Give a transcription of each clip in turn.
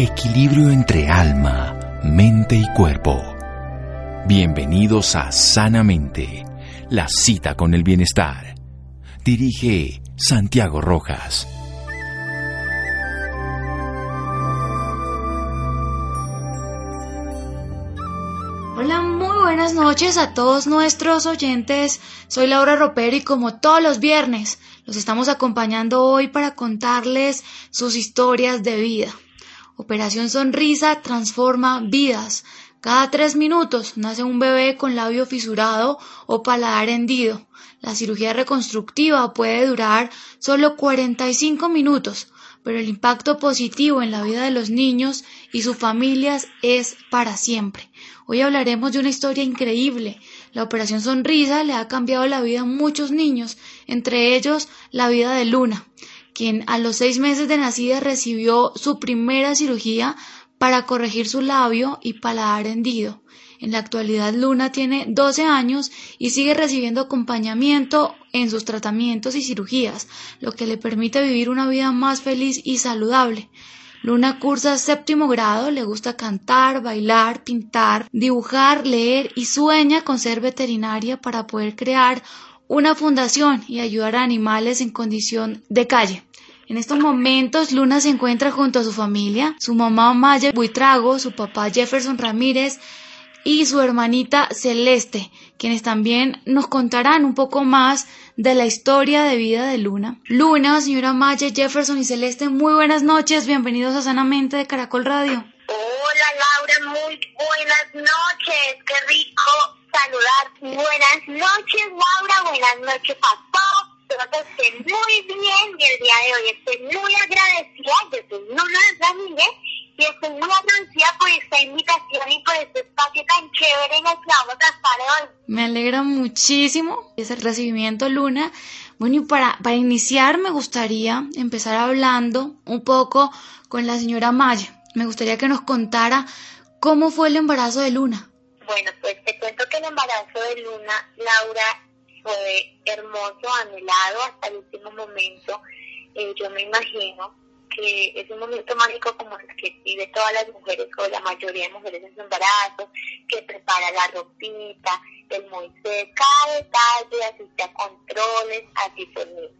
Equilibrio entre alma, mente y cuerpo. Bienvenidos a Sanamente, la cita con el bienestar. Dirige Santiago Rojas. Hola, muy buenas noches a todos nuestros oyentes. Soy Laura Ropero y como todos los viernes, los estamos acompañando hoy para contarles sus historias de vida. Operación Sonrisa transforma vidas. Cada tres minutos nace un bebé con labio fisurado o paladar hendido. La cirugía reconstructiva puede durar solo 45 minutos, pero el impacto positivo en la vida de los niños y sus familias es para siempre. Hoy hablaremos de una historia increíble. La Operación Sonrisa le ha cambiado la vida a muchos niños, entre ellos la vida de Luna quien a los seis meses de nacida recibió su primera cirugía para corregir su labio y paladar hendido. En la actualidad Luna tiene 12 años y sigue recibiendo acompañamiento en sus tratamientos y cirugías, lo que le permite vivir una vida más feliz y saludable. Luna cursa séptimo grado, le gusta cantar, bailar, pintar, dibujar, leer y sueña con ser veterinaria para poder crear una fundación y ayudar a animales en condición de calle. En estos momentos, Luna se encuentra junto a su familia, su mamá Maya Buitrago, su papá Jefferson Ramírez y su hermanita Celeste, quienes también nos contarán un poco más de la historia de vida de Luna. Luna, señora Maya, Jefferson y Celeste, muy buenas noches, bienvenidos a Sanamente de Caracol Radio. Hola Laura, muy buenas noches, qué rico saludar. Buenas noches Laura, buenas noches papá espero que estén muy bien y el día de hoy estoy muy agradecida. Yo soy Luna Ramírez y estoy muy agradecida por esta invitación y por este espacio tan chévere en el que vamos a estar hoy. Me alegra muchísimo ese recibimiento, Luna. Bueno, y para, para iniciar me gustaría empezar hablando un poco con la señora Maya. Me gustaría que nos contara cómo fue el embarazo de Luna. Bueno, pues te cuento que el embarazo de Luna, Laura, fue hermoso, anhelado hasta el último momento. Eh, yo me imagino que es un momento mágico como el que vive todas las mujeres o la mayoría de mujeres en su embarazo, que prepara la ropita, el Moisés, cada detalle, asiste a controles, así fue.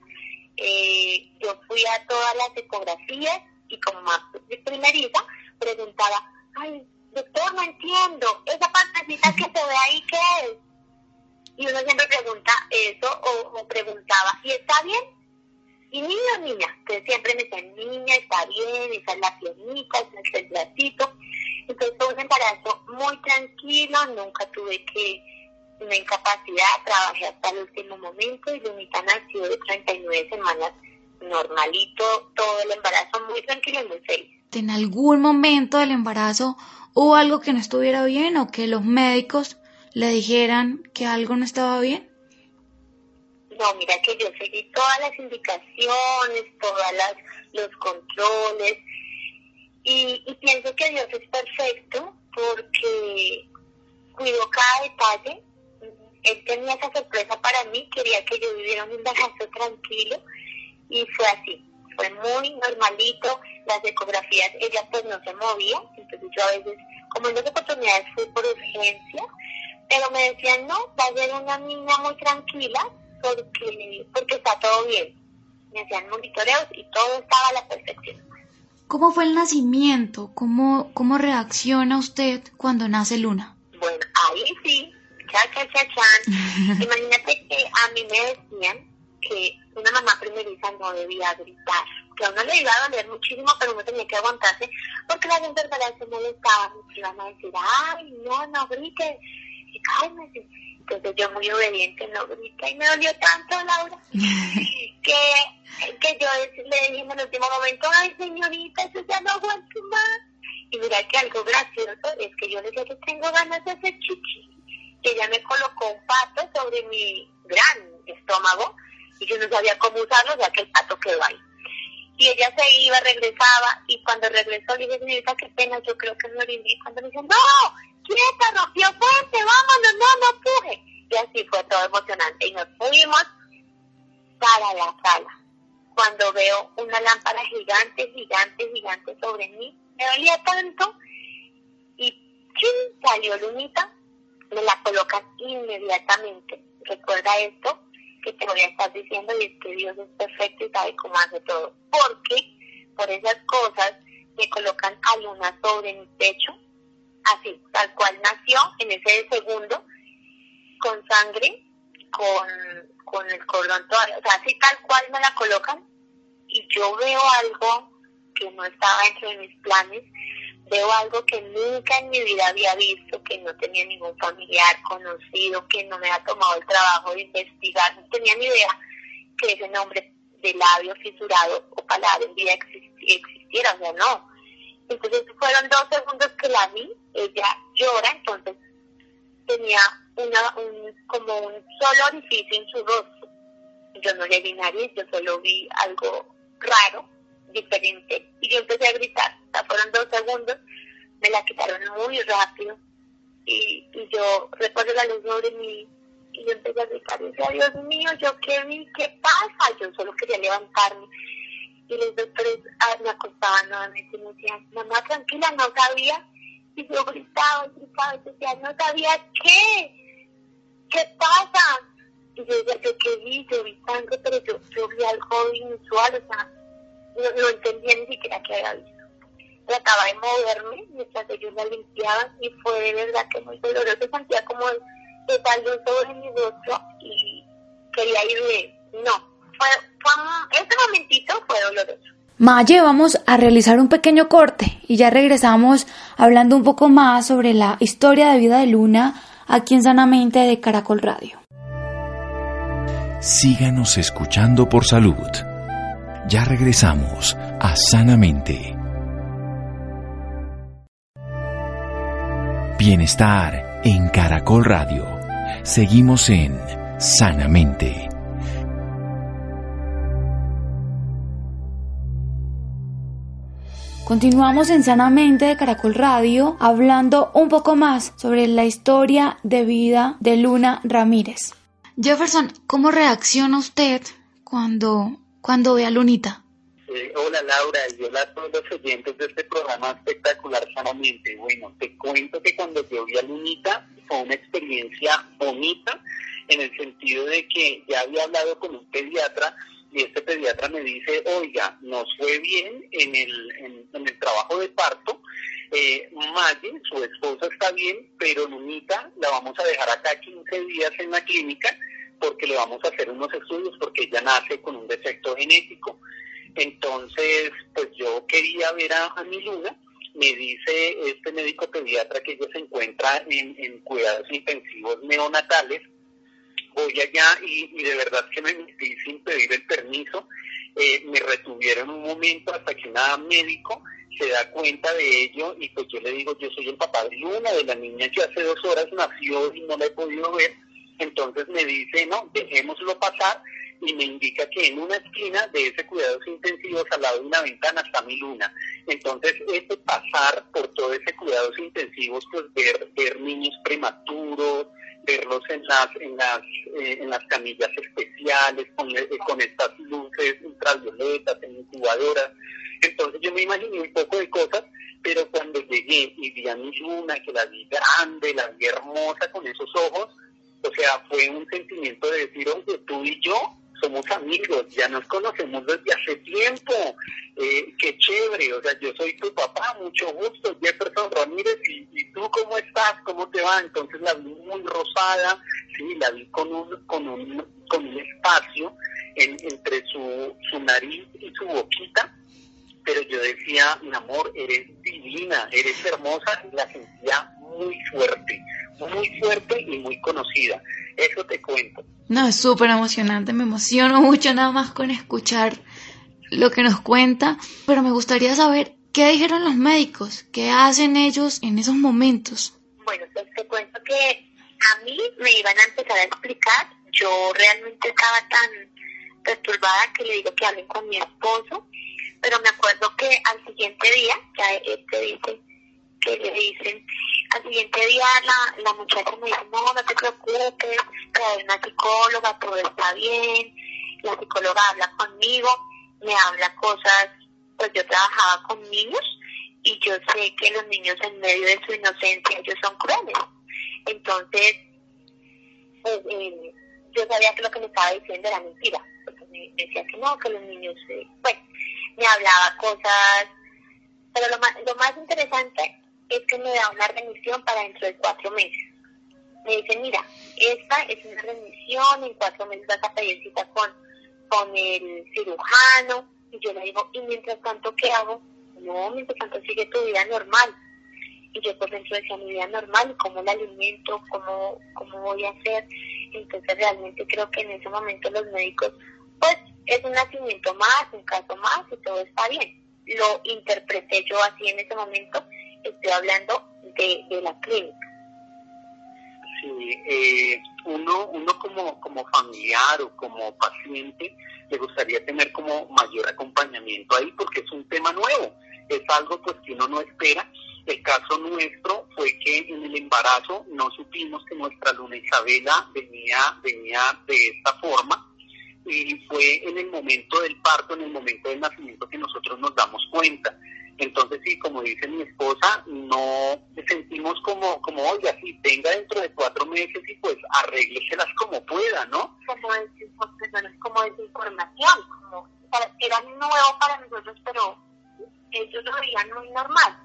Eh, yo fui a todas las ecografías y como más primeriza preguntaba, ay, doctor, no entiendo, esa partecita que se ve ahí, ¿qué es? y uno siempre pregunta eso o, preguntaba, ¿y está bien? Y niño o niña, que siempre me decían, niña, está bien, esa es la piernita, ese es el platito. Entonces fue un embarazo muy tranquilo, nunca tuve que una incapacidad, trabajé hasta el último momento y Lunita nació de 39 semanas normalito, todo el embarazo muy tranquilo y muy feliz. ¿En algún momento del embarazo hubo algo que no estuviera bien o que los médicos le dijeran que algo no estaba bien? No, mira que yo seguí todas las indicaciones, todos los controles y, y pienso que Dios es perfecto porque cuidó cada detalle. Él tenía esa sorpresa para mí, quería que yo viviera un embarazo tranquilo y fue así. Fue muy normalito, las ecografías, ella pues no se movía, entonces yo a veces, como en dos oportunidades fui por urgencia, pero me decían, no, va a ser una niña muy tranquila porque, porque está todo bien. Me hacían monitoreos y todo estaba a la perfección. ¿Cómo fue el nacimiento? ¿Cómo, cómo reacciona usted cuando nace Luna? Bueno, ahí sí, cha, cha, cha, chan. Imagínate que a mí me decían que una mamá primeriza no debía gritar, que a uno le iba a doler muchísimo, pero uno tenía que aguantarse porque las enfermeras se molestaban y iban a decir, ay, no, no grites entonces yo muy obediente, no grita y me dolió tanto, Laura, que, que yo le dije en el último momento, ay señorita, eso ya no aguanto más. Y mira que algo gracioso es que yo le dije que tengo ganas de hacer chichi. Y ella me colocó un pato sobre mi gran estómago y yo no sabía cómo usarlo, ya que el pato quedó ahí. Y ella se iba, regresaba, y cuando regresó le dije, señorita, qué pena, yo creo que me oriné. Cuando me dice, no, quieta, rompió fuerte, vámonos, no, no empuje. Y así fue todo emocionante. Y nos fuimos para la sala. Cuando veo una lámpara gigante, gigante, gigante sobre mí, me dolía tanto y ¿quién salió Lunita? Me la colocan inmediatamente. Recuerda esto que te voy a estar diciendo y que Dios es perfecto y sabe cómo hace todo. Porque por esas cosas me colocan a Luna sobre mi pecho, así, tal cual nació en ese segundo, con sangre, con, con el cordón todavía, o sea, así tal cual me la colocan y yo veo algo que no estaba dentro de mis planes, veo algo que nunca en mi vida había visto, que no tenía ningún familiar conocido, que no me ha tomado el trabajo de investigar, no tenía ni idea que ese nombre de labio fisurado o palabra en vida existiera, o sea, no. Entonces fueron dos segundos que la vi, ella llora, entonces tenía una, un, como un solo orificio en su rostro. Yo no le vi nariz, yo solo vi algo raro, diferente, y yo empecé a gritar. Sea, fueron dos segundos, me la quitaron muy rápido, y, y yo recuerdo la luz sobre mí, y yo empecé a gritar, decía, Dios mío, yo qué vi, qué pasa, yo solo quería levantarme. Y los doctores ah, me acostaban nuevamente y me decían, mamá, tranquila, no sabía. Y yo gritaba gritaba y decía, no sabía qué, qué pasa y yo decía, yo qué vi, yo vi sangre, pero yo, yo vi algo inusual, o sea, no, no entendía ni siquiera qué había visto. Trataba de moverme mientras ellos la limpiaban y fue de verdad que muy doloroso, sentía como esa luz sobre mi rostro y quería irme, no, fue, fue, ese momentito fue doloroso. Maye, vamos a realizar un pequeño corte y ya regresamos hablando un poco más sobre la historia de vida de Luna aquí en Sanamente de Caracol Radio. Síganos escuchando por salud. Ya regresamos a Sanamente. Bienestar en Caracol Radio. Seguimos en Sanamente. Continuamos en Sanamente de Caracol Radio hablando un poco más sobre la historia de vida de Luna Ramírez. Jefferson, ¿cómo reacciona usted cuando, cuando ve a Lunita? Eh, hola Laura, y hola a todos los oyentes de este programa espectacular sanamente. Bueno, te cuento que cuando yo vi a Lunita fue una experiencia bonita en el sentido de que ya había hablado con un pediatra y este pediatra me dice, oiga, nos fue bien en el, en, el trabajo de parto, eh, su esposa está bien, pero Lunita la vamos a dejar acá 15 días en la clínica porque le vamos a hacer unos estudios porque ella nace con un defecto genético. Entonces, pues yo quería ver a, mi Luna, me dice este médico pediatra que ella se encuentra en, cuidados intensivos neonatales, voy allá y, de verdad que me metí sin pedir el permiso, eh, me retuvieron un momento hasta que una médico se da cuenta de ello y pues yo le digo, yo soy el papá de Luna, de la niña que hace dos horas nació y no la he podido ver, entonces me dice, no, dejémoslo pasar y me indica que en una esquina de ese cuidados intensivos al lado de una ventana está mi luna. Entonces, ese pasar por todo ese cuidados intensivos, pues ver, ver niños prematuros, verlos en las, en las, eh, en las camillas especiales, con, eh, con estas luces ultravioletas, en incubadoras. Entonces yo me imaginé un poco de cosas, pero cuando llegué y vi a mi luna, que la vi grande, la vi hermosa con esos ojos, o sea, fue un sentimiento de decir, oye, tú y yo somos amigos, ya nos conocemos desde hace tiempo, eh, qué chévere, o sea, yo soy tu papá, mucho gusto, Jefferson Ramírez, y, tú cómo estás, cómo te va, entonces la vi muy rosada, sí, la vi con un, con un, con un espacio entre su, su nariz y su boquita, pero yo decía, mi amor, eres divina, eres hermosa, y la sentía muy fuerte, muy fuerte y muy conocida. Eso te cuento. No, es súper emocionante, me emociono mucho nada más con escuchar lo que nos cuenta, pero me gustaría saber qué dijeron los médicos, qué hacen ellos en esos momentos. Bueno, pues te cuento que a mí me iban a empezar a explicar, yo realmente estaba tan perturbada que le digo que hablen con mi esposo, pero me acuerdo que al siguiente día, ya este dice, que le dicen, al siguiente día la, la muchacha me dice, no, no te preocupes, hay una psicóloga, todo está bien, la psicóloga habla conmigo, me habla cosas, pues yo trabajaba con niños y yo sé que los niños en medio de su inocencia ellos son crueles. Entonces, pues, eh, yo sabía que lo que me estaba diciendo era mentira, porque me decía que no, que los niños, eh, bueno, me hablaba cosas, pero lo más, lo más interesante es que me da una remisión para dentro de cuatro meses. Me dice, mira, esta es una remisión, en cuatro meses vas a pedir cita con, con el cirujano, y yo le digo, ¿y mientras tanto qué hago? No, mientras tanto sigue tu vida normal. Y yo por dentro decía mi vida normal, cómo la alimento, cómo, cómo voy a hacer. Entonces realmente creo que en ese momento los médicos, pues es un nacimiento más, un caso más y todo está bien. Lo interpreté yo así en ese momento, estoy hablando de, de la clínica. Sí, eh, uno, uno como, como familiar o como paciente le gustaría tener como mayor acompañamiento ahí porque es un tema nuevo, es algo pues que uno no espera. El caso nuestro fue que en el embarazo no supimos que nuestra luna Isabela venía, venía de esta forma y fue en el momento del parto, en el momento del nacimiento que nosotros nos damos cuenta. Entonces, sí, como dice mi esposa, no sentimos como, como oye, si tenga dentro de cuatro meses y pues arrégleselas como pueda, ¿no? Como es como desinformación, como era nuevo para nosotros, pero ellos lo veían muy normal.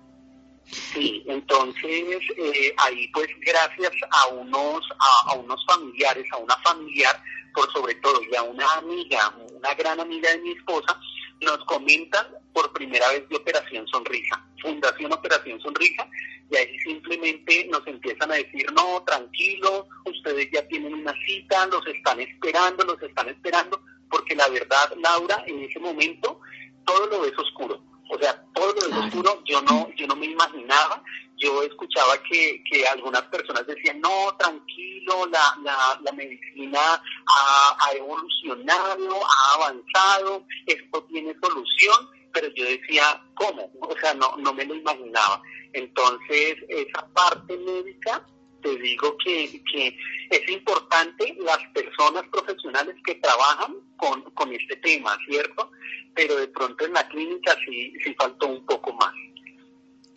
Sí, entonces eh, ahí pues gracias a unos a, a, unos familiares, a una familiar, por sobre todo y a una amiga, una gran amiga de mi esposa, nos comentan por primera vez de Operación Sonrisa, Fundación Operación Sonrisa, y ahí simplemente nos empiezan a decir, no, tranquilo, ustedes ya tienen una cita, los están esperando, los están esperando, porque la verdad, Laura, en ese momento todo lo ves oscuro. O sea, todo lo ves oscuro, yo no, yo no me imaginaba, yo escuchaba que, que algunas personas decían, no, tranquilo, la, la, la medicina ha, ha evolucionado, ha avanzado, esto tiene solución, pero yo decía, ¿cómo? O sea, no, no me lo imaginaba. Entonces, esa parte médica, te digo que, que es importante las personas profesionales que trabajan con, con este tema, ¿cierto? Pero de pronto en la clínica sí, sí faltó un poco más.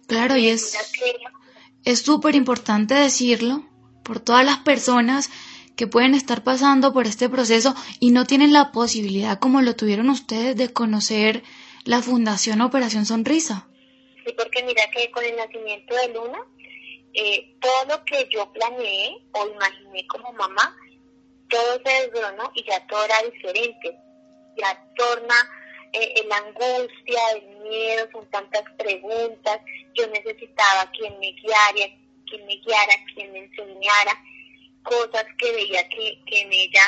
Claro, y es es súper importante decirlo por todas las personas que pueden estar pasando por este proceso y no tienen la posibilidad, como lo tuvieron ustedes, de conocer la Fundación Operación Sonrisa. Sí, porque mira que con el nacimiento de Luna, eh, todo lo que yo planeé o imaginé como mamá, todo se desgronó y ya todo era diferente. Ya torna eh, la angustia, el miedo, son tantas preguntas. Yo necesitaba quien me guiara, quien me guiara, quien me enseñara cosas que veía que, que en ella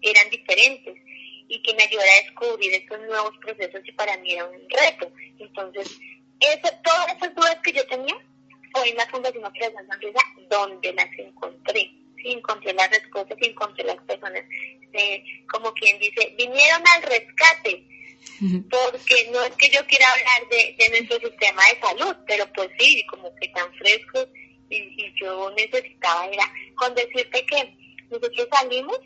eran diferentes y que me ayudara a descubrir estos nuevos procesos y para mí era un reto. Entonces, eso, todas esas dudas que yo tenía fue en la Fundación Operación Sonrisa donde las encontré. Sí, encontré las respuestas y encontré las personas, eh, como quien dice, vinieron al rescate, porque no es que yo quiera hablar de, de nuestro sistema de salud, pero pues sí, como que tan frescos y, y yo necesitaba era con decirte que nosotros salimos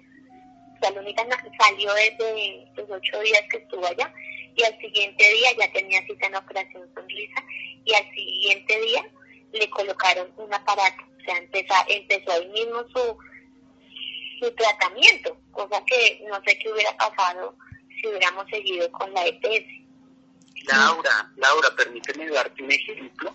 Salónica salió desde los ocho días que estuvo allá y al siguiente día ya tenía cita en Operación Sonrisa y al siguiente día le colocaron un aparato, o sea, empezó, empezó ahí mismo su, su tratamiento, cosa que no sé qué hubiera pasado si hubiéramos seguido con la EPS. Laura, Laura, permíteme darte un ejemplo.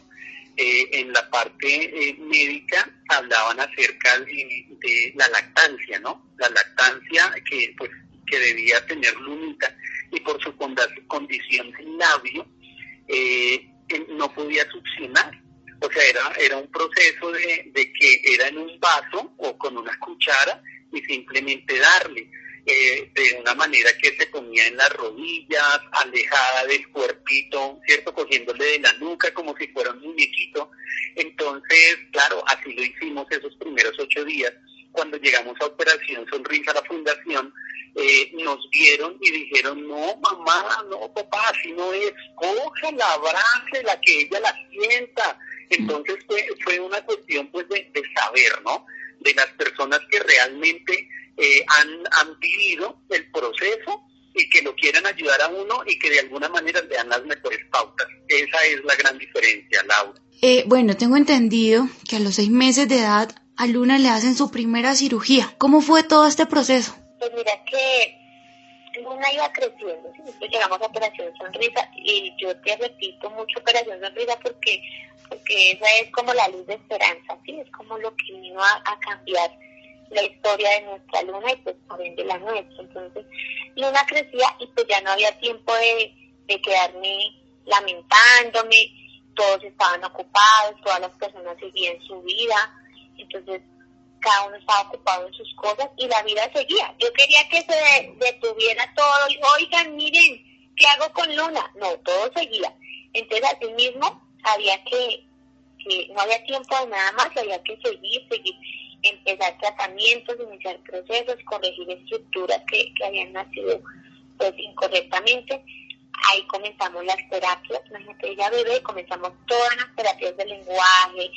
Eh, en la parte eh, médica hablaban acerca de, la lactancia, ¿no? La lactancia que pues que debía tener Lunita y por su condición del labio eh, no podía succionar. O sea, era, era un proceso de que era en un vaso o con una cuchara y simplemente darle. Eh, de una manera que se ponía en las rodillas, alejada del cuerpito, ¿cierto? Cogiéndole de la nuca como si fuera un muñequito. Entonces, claro, así lo hicimos esos primeros ocho días. Cuando llegamos a Operación Sonrisa, la fundación, eh, nos vieron y dijeron, no, mamá, no, papá, así no es, cógela, la que ella la sienta. Entonces fue, fue una cuestión pues de, de saber, ¿no? De las personas que realmente eh, han, han vivido el proceso y que lo quieran ayudar a uno y que de alguna manera le dan las mejores pautas. Esa es la gran diferencia, Laura. Eh, bueno, tengo entendido que a los seis meses de edad a Luna le hacen su primera cirugía. ¿Cómo fue todo este proceso? Pues mira que Luna iba creciendo, ¿sí? llegamos a Operación Sonrisa y yo te repito mucho Operación Sonrisa porque, porque esa es como la luz de esperanza, ¿sí? es como lo que vino a, a cambiar la historia de nuestra luna y pues por ende la nuestra. Entonces, Luna crecía y pues ya no había tiempo de, de quedarme lamentándome, todos estaban ocupados, todas las personas seguían su vida, entonces cada uno estaba ocupado en sus cosas y la vida seguía. Yo quería que se detuviera todo y oigan, miren, ¿qué hago con Luna? No, todo seguía. Entonces así mismo sabía que, que no había tiempo de nada más, había que seguir, seguir empezar tratamientos, iniciar procesos, corregir estructuras que, que habían nacido pues incorrectamente. Ahí comenzamos las terapias, imagínate, ella bebé, comenzamos todas las terapias de lenguaje,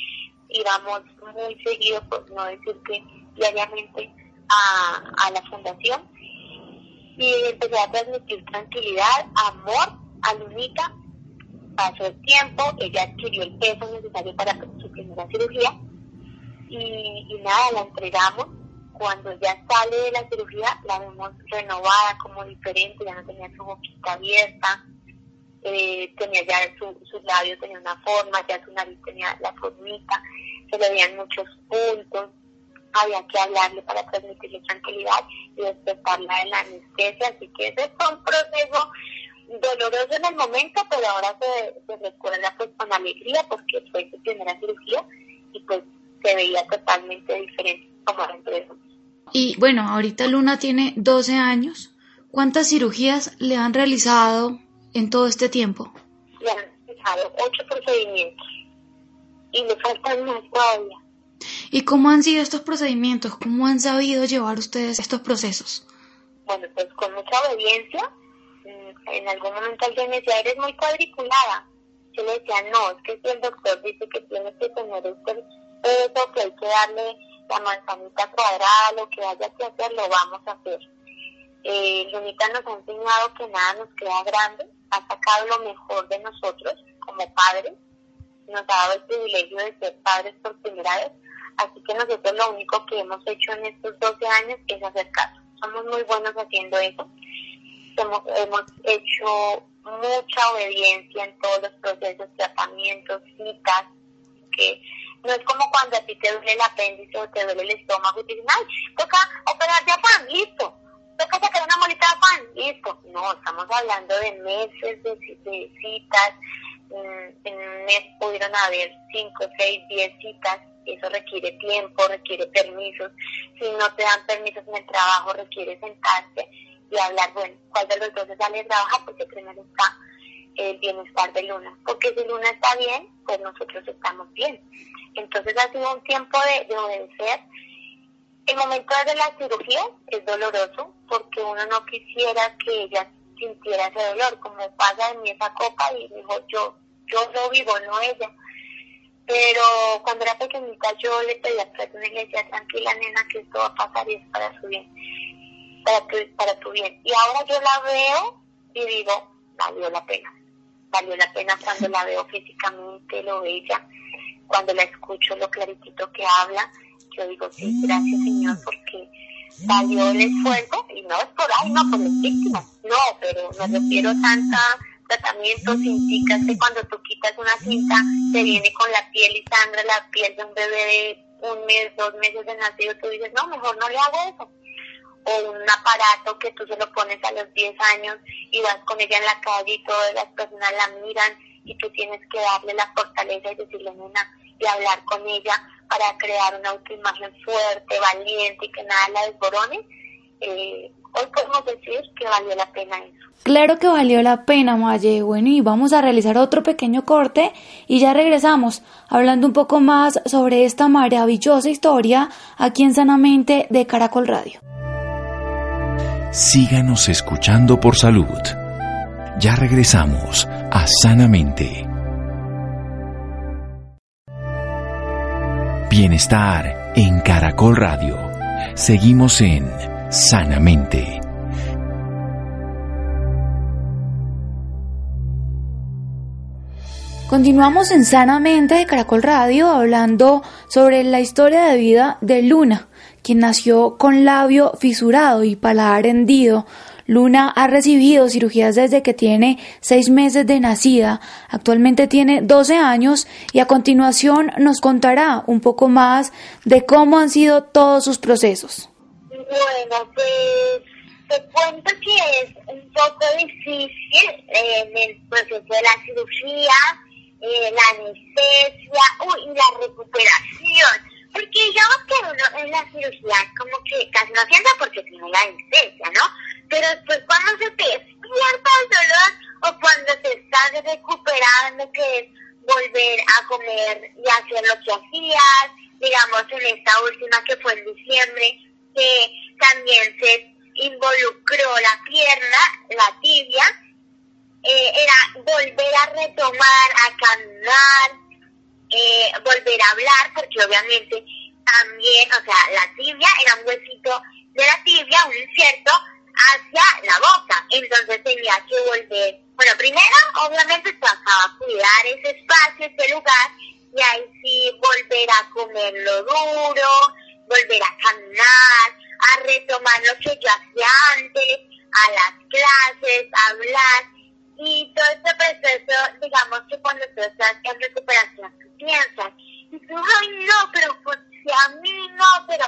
íbamos muy seguido, por no decir que diariamente, a, a la fundación y empecé a transmitir tranquilidad, amor a Lunita. Pasó el tiempo, ella adquirió el peso necesario para su primera cirugía y, nada, la entregamos. Cuando ya sale de la cirugía, la vemos renovada, como diferente, ya no tenía su boquita abierta, eh, tenía ya su, su labio tenía una forma, ya su nariz tenía la formita, se le veían muchos puntos, había que hablarle para transmitirle tranquilidad y despertarla de la anestesia, así que ese fue un proceso doloroso en el momento, pero ahora se, se recuerda pues con alegría porque fue su primera cirugía y pues se veía totalmente diferente como empresa. Y bueno, ahorita Luna tiene 12 años. ¿Cuántas cirugías le han realizado en todo este tiempo? Le han ocho procedimientos y le faltan más todavía. ¿Y cómo han sido estos procedimientos? ¿Cómo han sabido llevar ustedes estos procesos? Bueno, pues con mucha obediencia. Mm, en algún momento alguien me decía, eres muy cuadriculada. Yo le decía, no, es que si el doctor dice que tiene que tener este eso, que hay que darle la manzanita cuadrada, lo que haya que hacer, lo vamos a hacer. Eh, Lunita nos ha enseñado que nada nos queda grande, ha sacado lo mejor de nosotros como padres, nos ha dado el privilegio de ser padres por primera vez, así que nosotros lo único que hemos hecho en estos 12 años es hacer caso. Somos muy buenos haciendo eso. Hemos, hecho mucha obediencia en todos los procesos, tratamientos, citas, que no es como cuando a ti te duele el apéndice o te duele el estómago y te dicen, ay, toca operar de afán, listo. Toca sacar una molita de afán, listo. No, estamos hablando de meses de, citas. Mm, en un mes pudieron haber 5, 6, 10 citas. Eso requiere tiempo, requiere permisos. Si no te dan permisos en el trabajo, requiere sentarse y hablar, bueno, ¿cuál de los dos sale de trabajar? Porque primero está el bienestar de Luna. Porque si Luna está bien, pues nosotros estamos bien. Entonces ha sido un tiempo de, obedecer. El momento de la cirugía es doloroso porque uno no quisiera que ella sintiera ese dolor, como pasa en mi esa copa y dijo yo, yo lo vivo, no ella. Pero cuando era pequeñita yo le pedía perdón y le decía, tranquila nena, que esto va a pasar y es para su bien, para tu, para tu bien. Y ahora yo la veo y digo, valió la pena. Valió la pena cuando la veo físicamente, lo bella cuando la escucho lo claritito que habla, yo digo, sí, gracias Señor, porque salió el esfuerzo, y no es por ahí, no por las víctimas, no, pero me refiero a tanta tratamiento sin chicas que cuando tú quitas una cinta te viene con la piel y sangre la piel de un bebé de un mes, dos meses de nacido, tú dices, no, mejor no le hago eso. O un aparato que tú se lo pones a los 10 años y vas con ella en la calle y todas las personas la miran y tú tienes que darle la fortaleza y decirle, nena, y hablar con ella para crear una autoimagen fuerte, valiente y que nada la desborone, eh, hoy podemos decir que valió la pena eso. Claro que valió la pena, Maye. Bueno, y vamos a realizar otro pequeño corte y ya regresamos hablando un poco más sobre esta maravillosa historia aquí en Sanamente de Caracol Radio. Síganos escuchando por salud. Ya regresamos a Sanamente. Bienestar en Caracol Radio. Seguimos en Sanamente. Continuamos en Sanamente de Caracol Radio hablando sobre la historia de vida de Luna, quien nació con labio fisurado y paladar hendido, Luna ha recibido cirugías desde que tiene seis meses de nacida, actualmente tiene 12 años y a continuación nos contará un poco más de cómo han sido todos sus procesos. Bueno, pues te cuento que es un poco difícil eh, el proceso de la cirugía eh, la anestesia uy, y la recuperación. Porque digamos que uno en la cirugía como que casi no siente porque tiene la anestesia, ¿no? Pero después cuando se te despierta el dolor o cuando te estás recuperando, que es volver a comer y hacer lo que hacías, digamos en esta última que fue en diciembre, que también se involucró la pierna, la tibia, eh, era volver a retomar, a caminar, eh, volver a hablar, porque obviamente también, o sea, la tibia era un huesito de la tibia, un injerto hacia la boca, entonces tenía que volver, bueno, primero obviamente pasaba a cuidar ese espacio, ese lugar, y ahí sí volver a comer lo duro, volver a caminar, a retomar lo que yo hacía antes, a las clases, a hablar, y todo este proceso, digamos que cuando tú estás en recuperación, tú piensas, y tú, ay, no, pero pues si a mí no, pero,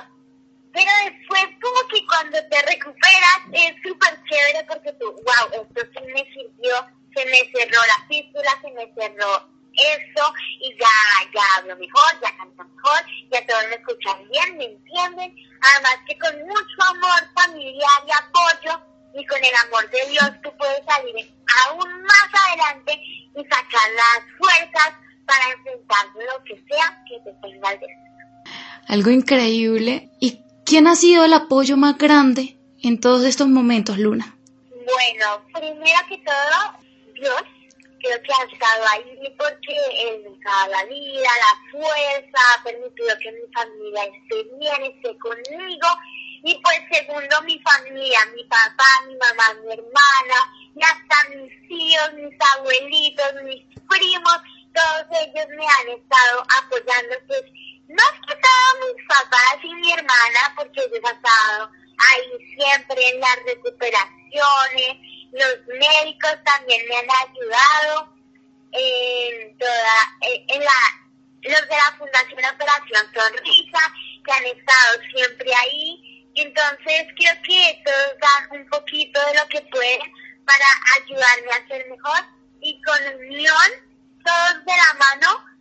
pero después como que cuando te recuperas es súper chévere porque tú, wow, esto sí me sirvió, se me cerró la fístula, se me cerró eso y ya, ya hablo mejor, ya canto mejor, ya todos me escuchan bien, me entienden, además que con mucho amor familiar y apoyo y con el amor de Dios tú puedes salir aún más adelante y sacar las fuerzas para enfrentar lo que sea que te tenga el destino. Algo increíble. ¿Y quién ha sido el apoyo más grande en todos estos momentos, Luna? Bueno, primero que todo, Dios. Creo que ha estado ahí porque Él nos ha dado la vida, la fuerza, ha permitido que mi familia esté bien, esté conmigo. Y pues segundo, mi familia, mi papá, mi mamá, mi hermana, y hasta mis tíos, mis abuelitos, mis primos, todos ellos me han estado apoyando, pues más que todo mis papás y mi hermana, porque ellos han estado ahí siempre en las recuperaciones, los médicos también me han ayudado en toda, en la, los de la Fundación Operación Sonrisa, que han estado siempre ahí. Entonces creo que todos dan un poquito de lo que pueden para ayudarme a ser mejor y con unión, todos de la mano,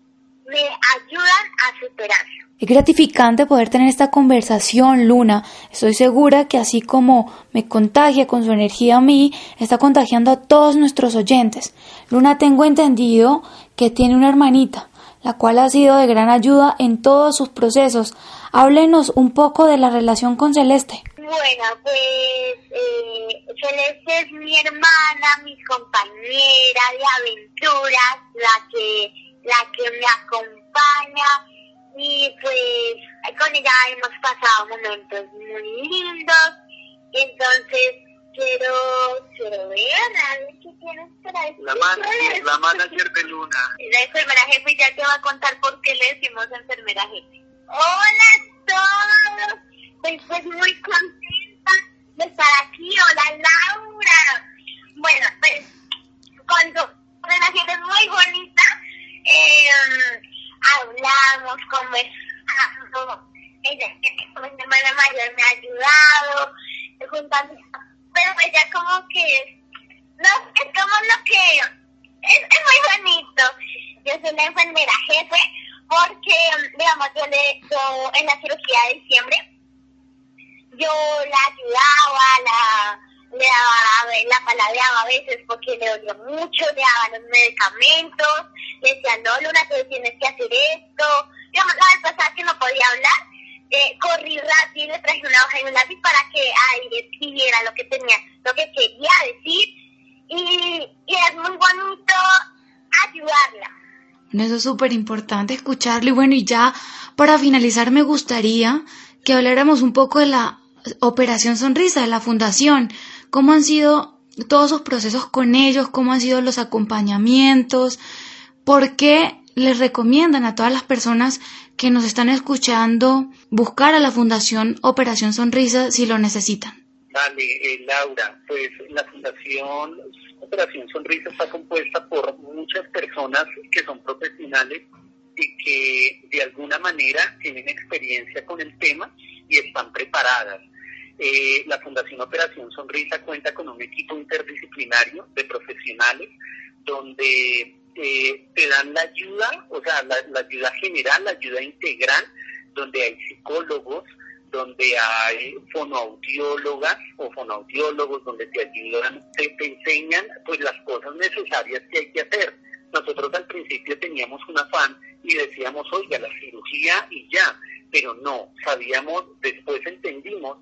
me ayudan a superarlo. Es gratificante poder tener esta conversación, Luna. Estoy segura que así como me contagia con su energía a mí, está contagiando a todos nuestros oyentes. Luna, tengo entendido que tiene una hermanita, la cual ha sido de gran ayuda en todos sus procesos. Háblenos un poco de la relación con Celeste. Bueno, pues eh, Celeste es mi hermana, mi compañera de aventuras, la que, la que me acompaña y pues con ella hemos pasado momentos muy lindos. Entonces quiero, quiero ver a ver qué tienes para decir. La manager, la manager de Luna. La enfermera jefe ya te va a contar por qué le decimos enfermera jefe. Hola a todos estoy pues muy contenta de estar aquí. Hola Laura. Bueno, pues cuando una gente muy bonita, eh, hablamos, conversamos. Ella, mi hermana mayor, me ha ayudado, juntando, pero ella como que, no, es como lo que, es, es muy bonito. Yo soy la enfermera jefe porque, digamos, yo, yo en la cirugía de diciembre, yo la ayudaba, la, le la palabreaba a veces porque le dolía mucho, le daba los medicamentos, le decía, no, Luna, tú tienes que hacer esto. Digamos, la vez pasada que no podía hablar, eh, corrí rápido, le traje una hoja y un lápiz para que ahí escribiera lo que tenía, lo que quería decir. Y, y es muy bonito ayudarla. Eso es súper importante escucharlo. Y bueno, y ya para finalizar me gustaría que habláramos un poco de la Operación Sonrisa de la Fundación. ¿Cómo han sido todos esos procesos con ellos? ¿Cómo han sido los acompañamientos? ¿por qué les recomiendan a todas las personas que nos están escuchando buscar a la Fundación Operación Sonrisa si lo necesitan? Vale, eh, Laura, pues la Fundación Operación Sonrisa está compuesta por muchas personas que son profesionales y que de alguna manera tienen experiencia con el tema y están preparadas. Eh, la Fundación Operación Sonrisa cuenta con un equipo interdisciplinario de profesionales donde eh, te dan la ayuda, o sea, la, ayuda general, la ayuda integral, donde hay psicólogos, donde hay fonoaudiólogas o fonoaudiólogos, donde te ayudan, te, te enseñan pues las cosas necesarias que hay que hacer. Nosotros al principio teníamos un afán y decíamos, oiga, la cirugía y ya, pero no, sabíamos, después entendimos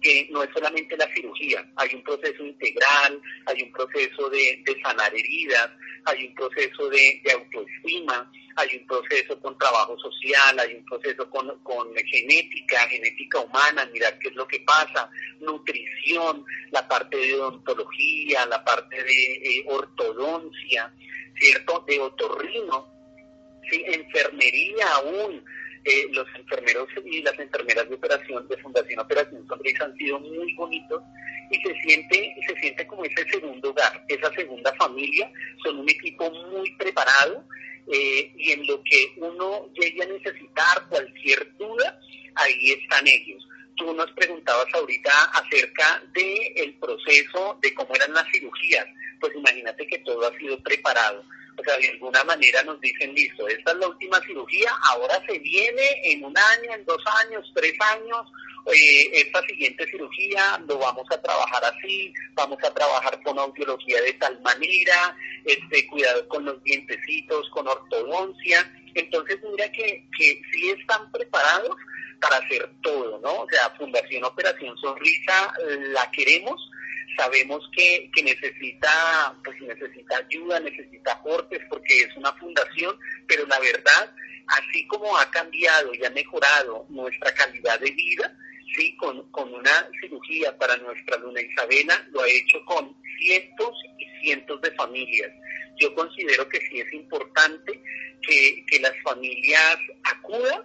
que no es solamente la cirugía, hay un proceso integral, hay un proceso de, sanar heridas, hay un proceso de, autoestima, hay un proceso con trabajo social, hay un proceso con, genética, genética humana, mirar qué es lo que pasa, nutrición, la parte de odontología, la parte de eh, ortodoncia, ¿cierto? De otorrino, enfermería aún, eh, los enfermeros y las enfermeras de operación de Fundación Operación Sonrisa han sido muy bonitos y se siente se siente como ese segundo hogar, esa segunda familia, son un equipo muy preparado eh, y en lo que uno llegue a necesitar cualquier duda, ahí están ellos. Tú nos preguntabas ahorita acerca del el proceso de cómo eran las cirugías, pues imagínate que todo ha sido preparado o sea, de alguna manera nos dicen, listo, esta es la última cirugía, ahora se viene en un año, en dos años, tres años, eh, esta siguiente cirugía lo vamos a trabajar así, vamos a trabajar con audiología de tal manera, este, cuidado con los dientecitos, con ortodoncia. Entonces, mira que, que sí están preparados para hacer todo, ¿no? O sea, Fundación Operación Sonrisa la queremos, sabemos que, que necesita, pues necesita ayuda, necesita aportes porque es una fundación, pero la verdad, así como ha cambiado y ha mejorado nuestra calidad de vida, sí, con, con una cirugía para nuestra Luna Isabela, lo ha hecho con cientos y cientos de familias. Yo considero que sí es importante que, que las familias acudan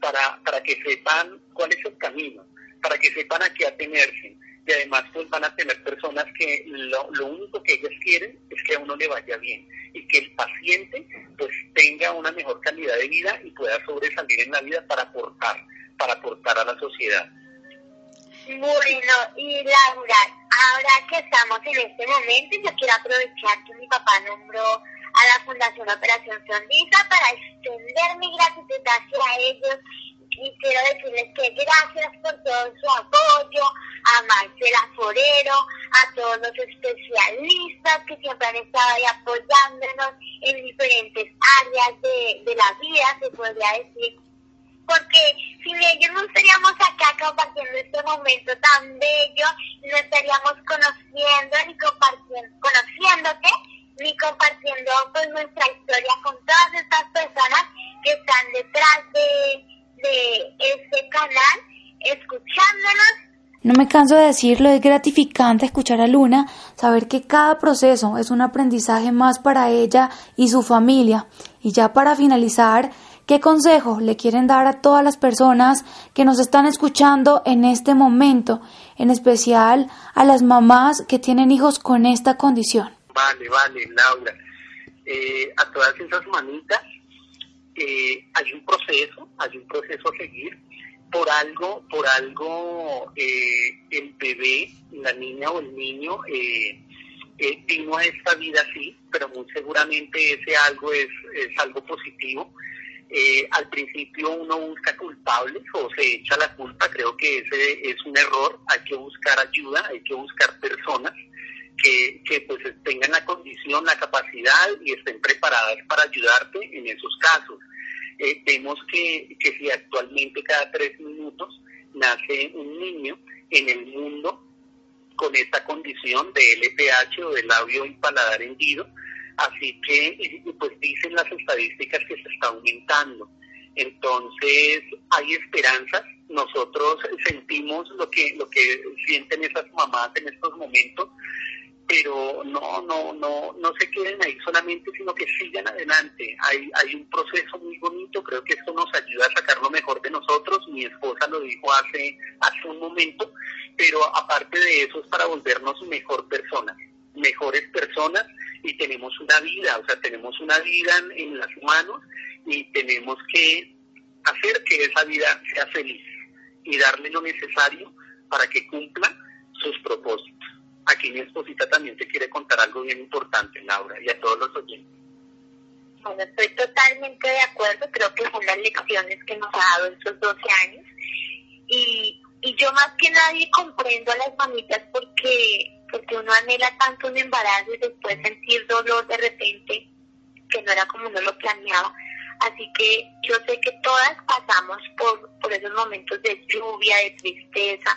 para, para que sepan cuál es el camino, para que sepan a qué atenerse y además pues van a tener personas que lo, lo, único que ellas quieren es que a uno le vaya bien y que el paciente pues tenga una mejor calidad de vida y pueda sobresalir en la vida para aportar, para aportar a la sociedad. Bueno, y Laura, ahora que estamos en este momento, yo quiero aprovechar que mi papá nombró a la Fundación Operación Sonrisa para extender mi gratitud hacia ellos y quiero decirles que gracias por todo su apoyo, a Marcela Forero, a todos los especialistas que siempre han estado ahí apoyándonos en diferentes áreas de, de la vida, se podría decir. Porque sin ellos no estaríamos acá compartiendo este momento tan bello, no estaríamos conociendo ni compartiendo, conociéndote, ni compartiendo pues nuestra historia con todas estas personas que están detrás de de este canal escuchándonos. No me canso de decirlo, es gratificante escuchar a Luna, saber que cada proceso es un aprendizaje más para ella y su familia. Y ya para finalizar, ¿qué consejo le quieren dar a todas las personas que nos están escuchando en este momento, en especial a las mamás que tienen hijos con esta condición? Vale, vale, Laura. Eh, a todas esas mamitas eh, hay un proceso, hay un proceso a seguir. Por algo, por algo, eh, el bebé, la niña o el niño eh, eh, vino a esta vida así, pero muy seguramente ese algo es, es algo positivo. Al principio uno busca culpables o se echa la culpa, creo que ese es un error, hay que buscar ayuda, hay que buscar personas que, que pues tengan la condición, la capacidad y estén preparadas para ayudarte en esos casos. Eh, vemos que, que si actualmente cada tres minutos nace un niño en el mundo con esta condición de LPH o de labio y paladar hendido, así que pues dicen las estadísticas que se está aumentando. Entonces hay esperanzas, nosotros sentimos lo que, lo que sienten esas mamás en estos momentos, pero no, no, no, no se queden ahí solamente, sino que sigan adelante. Hay, hay un proceso muy bonito, creo que esto nos ayuda a sacar lo mejor de nosotros. Mi esposa lo dijo hace, hace un momento, pero aparte de eso es para volvernos mejor personas, mejores personas y tenemos una vida, o sea, tenemos una vida en, las manos y tenemos que hacer que esa vida sea feliz y darle lo necesario para que cumpla sus propósitos. Aquí mi esposita también te quiere contar algo bien importante, Laura, y a todos los oyentes. Bueno, estoy totalmente de acuerdo, creo que son las lecciones que nos ha dado estos 12 años. Y, y yo más que nadie comprendo a las mamitas porque, porque uno anhela tanto un embarazo y después sentir dolor de repente que no era como uno lo planeaba. Así que yo sé que todas pasamos por, por esos momentos de lluvia, de tristeza,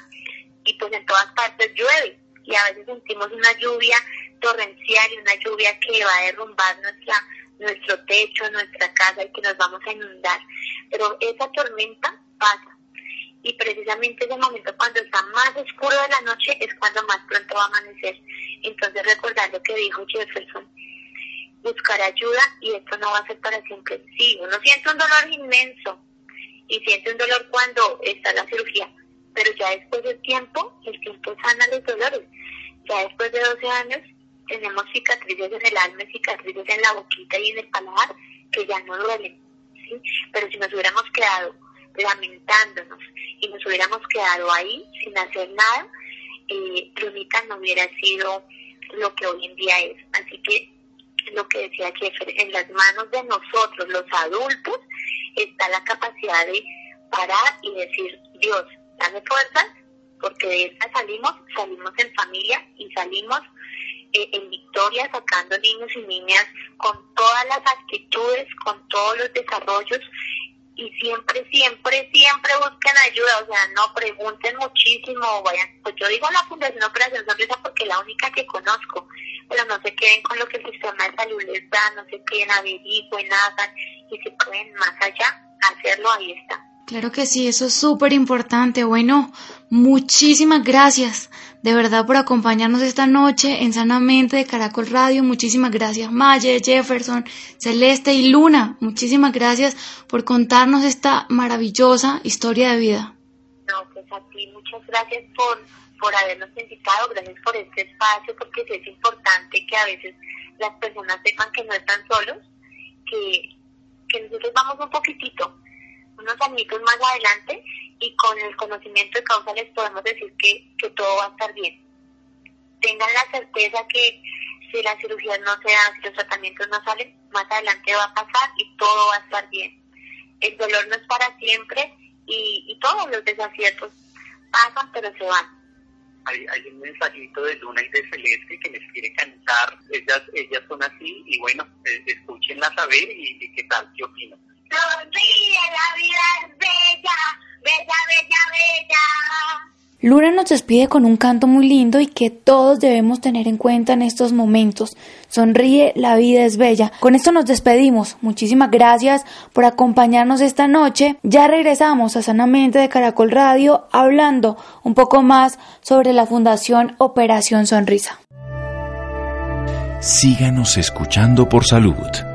y pues en todas partes llueve y a veces sentimos una lluvia torrencial y una lluvia que va a derrumbar nuestra nuestro techo, nuestra casa y que nos vamos a inundar. Pero esa tormenta pasa. Y precisamente ese momento cuando está más oscuro de la noche es cuando más pronto va a amanecer. Entonces recordar lo que dijo Jefferson, buscar ayuda y esto no va a ser para siempre. Sí, uno siente un dolor inmenso y siente un dolor cuando está la cirugía, pero ya después del tiempo, el tiempo sana los dolores. Ya después de 12 años tenemos cicatrices en el alma, cicatrices en la boquita y en el paladar que ya no duelen. ¿sí? Pero si nos hubiéramos quedado lamentándonos y nos hubiéramos quedado ahí sin hacer nada, eh, no hubiera sido lo que hoy en día es. Así que lo que decía Jeffer, en las manos de nosotros, los adultos, está la capacidad de parar y decir, Dios, dame fuerzas, porque de esta salimos, salimos en familia y salimos eh, en victoria sacando niños y niñas con todas las actitudes, con todos los desarrollos y siempre, siempre, siempre busquen ayuda, o sea, no pregunten muchísimo, vayan, pues yo digo la Fundación Operación Sonrisa porque es la única que conozco, pero no se queden con lo que el sistema de salud les da, no se queden averigüen, hagan, y si pueden más allá, hacerlo, ahí está. Claro que sí, eso es súper importante. Bueno, muchísimas gracias de verdad por acompañarnos esta noche en Sanamente de Caracol Radio. Muchísimas gracias Maye, Jefferson, Celeste y Luna. Muchísimas gracias por contarnos esta maravillosa historia de vida. No, pues a ti muchas gracias por, por habernos invitado, gracias por este espacio, porque es importante que a veces las personas sepan que no están solos, que, que nosotros vamos un poquitito unos añitos más adelante y con el conocimiento de causa les podemos decir que, que todo va a estar bien. Tengan la certeza que si la cirugía no se da, si los tratamientos no salen, más adelante va a pasar y todo va a estar bien. El dolor no es para siempre y, y todos los desaciertos pasan pero se van. Hay, hay, un mensajito de Luna y de Celeste que les quiere cantar. Ellas, ellas son así y bueno, eh, escúchenla saber y, y qué tal, qué opinan. Sonríe, la vida es bella, bella, bella, bella. Luna nos despide con un canto muy lindo y que todos debemos tener en cuenta en estos momentos. Sonríe, la vida es bella. Con esto nos despedimos. Muchísimas gracias por acompañarnos esta noche. Ya regresamos a Sanamente de Caracol Radio hablando un poco más sobre la Fundación Operación Sonrisa. Síganos escuchando por salud.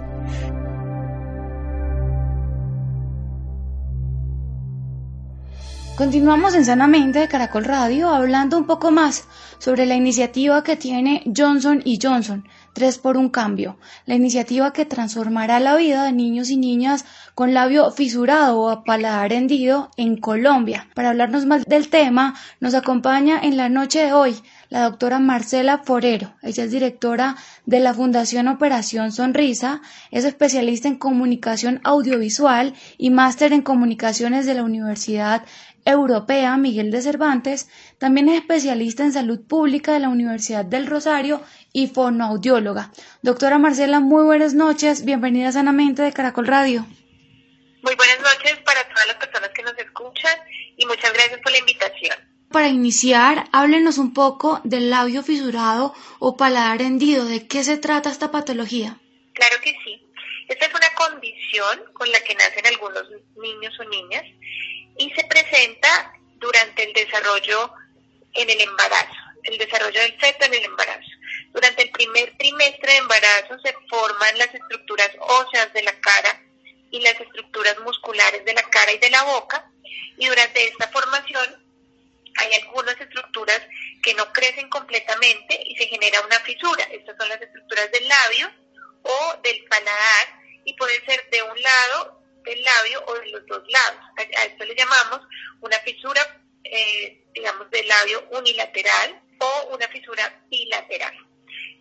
Continuamos en Sanamente de Caracol Radio hablando un poco más sobre la iniciativa que tiene Johnson y Johnson, 3 por un cambio, la iniciativa que transformará la vida de niños y niñas con labio fisurado o a paladar hendido en Colombia. Para hablarnos más del tema, nos acompaña en la noche de hoy la doctora Marcela Forero. Ella es directora de la Fundación Operación Sonrisa, es especialista en comunicación audiovisual y máster en comunicaciones de la Universidad Europea Miguel de Cervantes, también es especialista en salud pública de la Universidad del Rosario y fonoaudióloga. Doctora Marcela, muy buenas noches, bienvenida Sanamente de Caracol Radio. Muy buenas noches para todas las personas que nos escuchan y muchas gracias por la invitación. Para iniciar, háblenos un poco del labio fisurado o paladar hendido. ¿De qué se trata esta patología? Claro que sí. Esta es una condición con la que nacen algunos niños o niñas y se presenta durante el desarrollo en el embarazo, el desarrollo del feto en el embarazo. Durante el primer trimestre de embarazo se forman las estructuras óseas de la cara y las estructuras musculares de la cara y de la boca y durante esta formación hay algunas estructuras que no crecen completamente y se genera una fisura. Estas son las estructuras del labio o del paladar y puede ser de un lado del labio o de los dos lados. A esto le llamamos una fisura, eh, digamos, del labio unilateral o una fisura bilateral.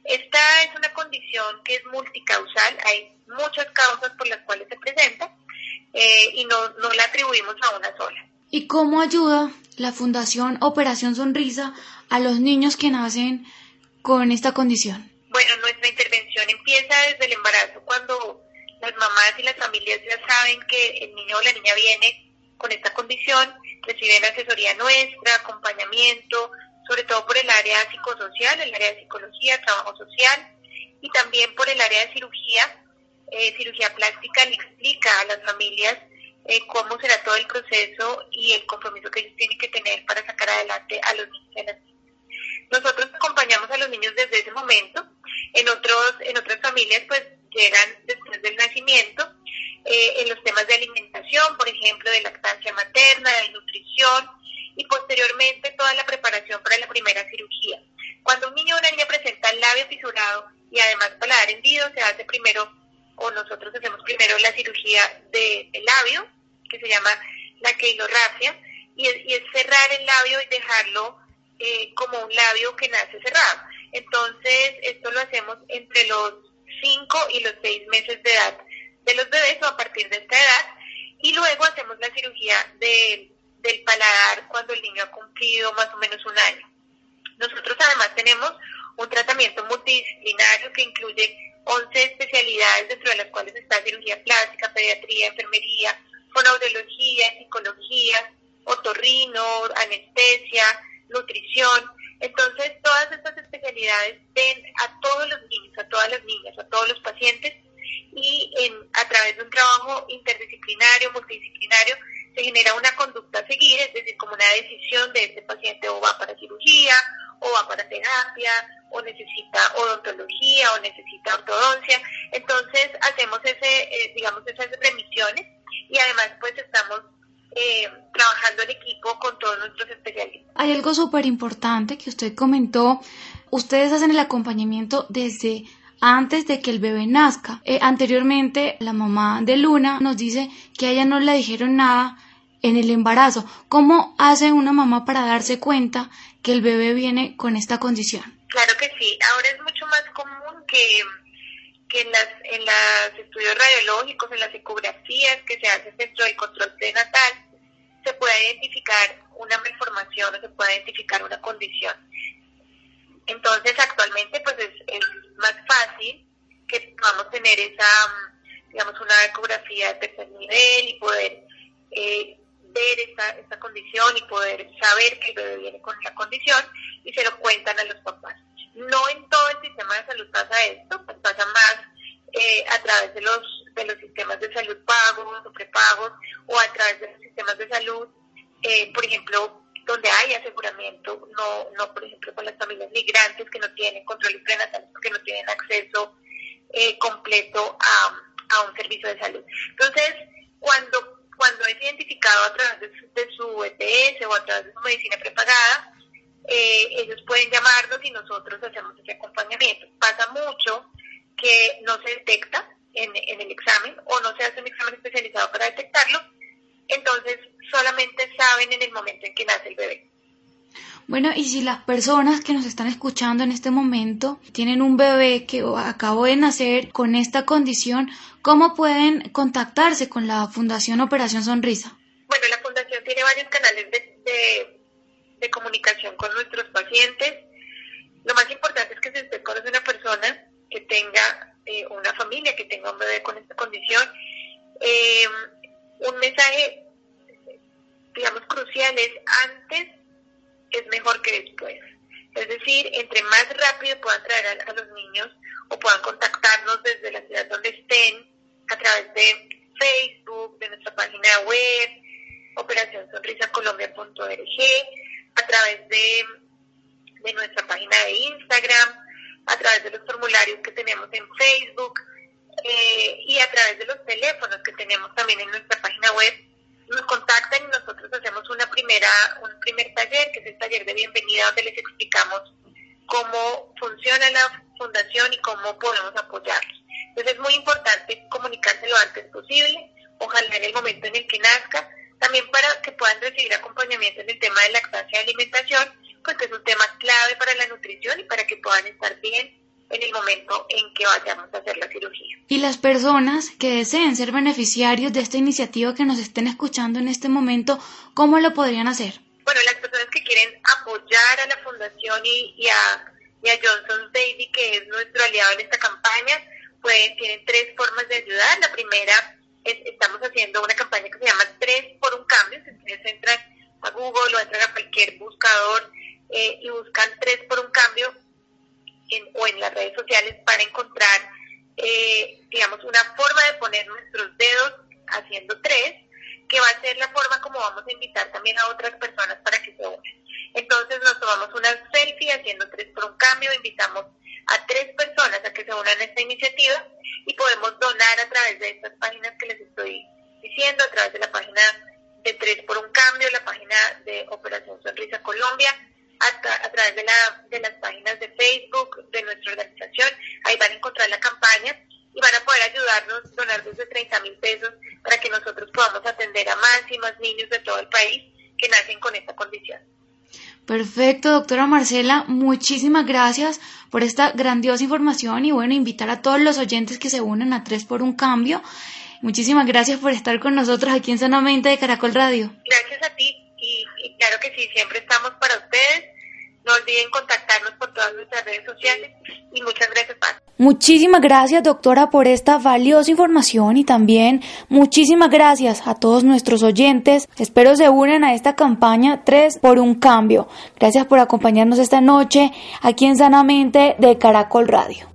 Esta es una condición que es multicausal, hay muchas causas por las cuales se presenta eh, y no, no la atribuimos a una sola. ¿Y cómo ayuda la Fundación Operación Sonrisa a los niños que nacen con esta condición? Bueno, nuestra intervención empieza desde el embarazo, cuando las mamás y las familias ya saben que el niño o la niña viene con esta condición, reciben asesoría nuestra, acompañamiento, sobre todo por el área psicosocial, el área de psicología, trabajo social y también por el área de cirugía. Eh, cirugía plástica le explica a las familias eh, cómo será todo el proceso y el compromiso que ellos tienen que tener para sacar adelante a los niños. Nosotros acompañamos a los niños desde ese momento. En otros, en otras familias, pues llegan después del nacimiento eh, en los temas de alimentación, por ejemplo, de lactancia materna, de nutrición y posteriormente toda la preparación para la primera cirugía. Cuando un niño o una niña presenta el labio fisurado y además paladar hendido, se hace primero, o nosotros hacemos primero la cirugía del labio, que se llama la keilorrafia, y y es cerrar el labio y dejarlo eh, como un labio que nace cerrado. Entonces, esto lo hacemos entre los 5 y los 6 meses de edad de los bebés o a partir de esta edad. Y luego hacemos la cirugía de, del paladar cuando el niño ha cumplido más o menos un año. Nosotros además tenemos un tratamiento multidisciplinario que incluye 11 especialidades, dentro de las cuales está cirugía plástica, pediatría, enfermería, fonoaudiología, psicología, otorrino, anestesia, nutrición. Entonces, todas ven a todos los niños, a todas las niñas, a todos los pacientes y en, a través de un trabajo interdisciplinario, multidisciplinario, se genera una conducta a seguir, es decir, como una decisión de este paciente o va para cirugía, o va para terapia, o necesita odontología, o necesita ortodoncia. Entonces, hacemos ese, eh, digamos, esas remisiones y además pues estamos eh, trabajando en equipo con todos nuestros especialistas. Hay algo súper importante que usted comentó. Ustedes hacen el acompañamiento desde antes de que el bebé nazca. Eh, anteriormente, la mamá de Luna nos dice que a ella no le dijeron nada en el embarazo. ¿Cómo hace una mamá para darse cuenta que el bebé viene con esta condición? Claro que sí. Ahora es mucho más común que, en, en los estudios radiológicos, en las ecografías que se hacen dentro del control prenatal, se pueda identificar una malformación o se pueda identificar una condición. Entonces, actualmente, pues es, más fácil que podamos tener esa, digamos, una ecografía de tercer nivel y poder eh, ver esta, esta condición y poder saber que el bebé viene con la condición y se lo cuentan a los papás. No en todo el sistema de salud pasa esto, pues pasa más eh, a través de los, de los sistemas de salud pagos o prepagos o a través de los sistemas de salud, eh, por ejemplo, donde hay aseguramiento, no, no por ejemplo con las familias migrantes que no tienen control prenatal porque no tienen acceso eh, completo a, a un servicio de salud. Entonces, cuando cuando es identificado a través de su, ETS o a través de su medicina prepagada, eh, ellos pueden llamarnos y nosotros hacemos ese acompañamiento. Pasa mucho que no se detecta en, en el examen o no se hace un examen especializado para detectarlo, entonces solamente saben en el momento en que nace el bebé. Bueno, y si las personas que nos están escuchando en este momento tienen un bebé que acabó de nacer con esta condición, ¿cómo pueden contactarse con la Fundación Operación Sonrisa? Bueno, la Fundación tiene varios canales de, de, comunicación con nuestros pacientes. Lo más importante es que si usted conoce una persona que tenga eh, una familia, que tenga un bebé con esta condición, eh, un mensaje, digamos, crucial es antes es mejor que después. Es decir, entre más rápido puedan traer a, los niños o puedan contactarnos desde la ciudad donde estén, a través de Facebook, de nuestra página web, operacionsonrisacolombia.org, a través de, de nuestra página de Instagram, a través de los formularios que tenemos en Facebook eh, y a través de los teléfonos que tenemos también en nuestra página web, nos contactan y nosotros hacemos una primera, un primer taller, que es el taller de bienvenida, donde les explicamos cómo funciona la fundación y cómo podemos apoyarlos. Entonces es muy importante comunicarse lo antes posible, ojalá en el momento en el que nazca, también para que puedan recibir acompañamiento en el tema de lactancia y alimentación, porque es un tema clave para la nutrición y para que puedan estar bien en el momento en que vayamos a hacer la cirugía. Y las personas que deseen ser beneficiarios de esta iniciativa que nos estén escuchando en este momento, ¿cómo lo podrían hacer? Bueno, las personas que quieren apoyar a la fundación y, a, y a Johnson Baby, que es nuestro aliado en esta campaña, pues tienen tres formas de ayudar. La primera es, estamos haciendo una campaña que se llama Tres por un Cambio. Si ustedes entran a Google o entran a cualquier buscador eh, y buscan Tres por un Cambio en, o en las redes sociales para encontrar, eh, digamos, una forma de poner nuestros dedos haciendo tres, que va a ser la forma como vamos a invitar también a otras personas para que se unan. Entonces nos tomamos una selfie haciendo tres por un cambio, invitamos a tres personas a que se unan a esta iniciativa y podemos donar a través de estas páginas que les estoy diciendo, a través de la página de Tres por un Cambio, la página de Operación Sonrisa Colombia, a, a través de, la, de las páginas de Facebook de nuestra organización. Ahí van a encontrar la campaña y van a poder ayudarnos, donar desde 30 mil pesos para que nosotros podamos atender a más y más niños de todo el país que nacen con esta condición. Perfecto, doctora Marcela, muchísimas gracias por esta grandiosa información y bueno, invitar a todos los oyentes que se unan a Tres por un Cambio. Muchísimas gracias por estar con nosotros aquí en Sanamente de Caracol Radio. Gracias a ti y, claro que sí, siempre estamos para ustedes. No olviden contactarnos por todas nuestras redes sociales y muchas gracias, Paz. Muchísimas gracias, doctora, por esta valiosa información y también muchísimas gracias a todos nuestros oyentes. Espero se unan a esta campaña 3 por un cambio. Gracias por acompañarnos esta noche aquí en Sanamente de Caracol Radio.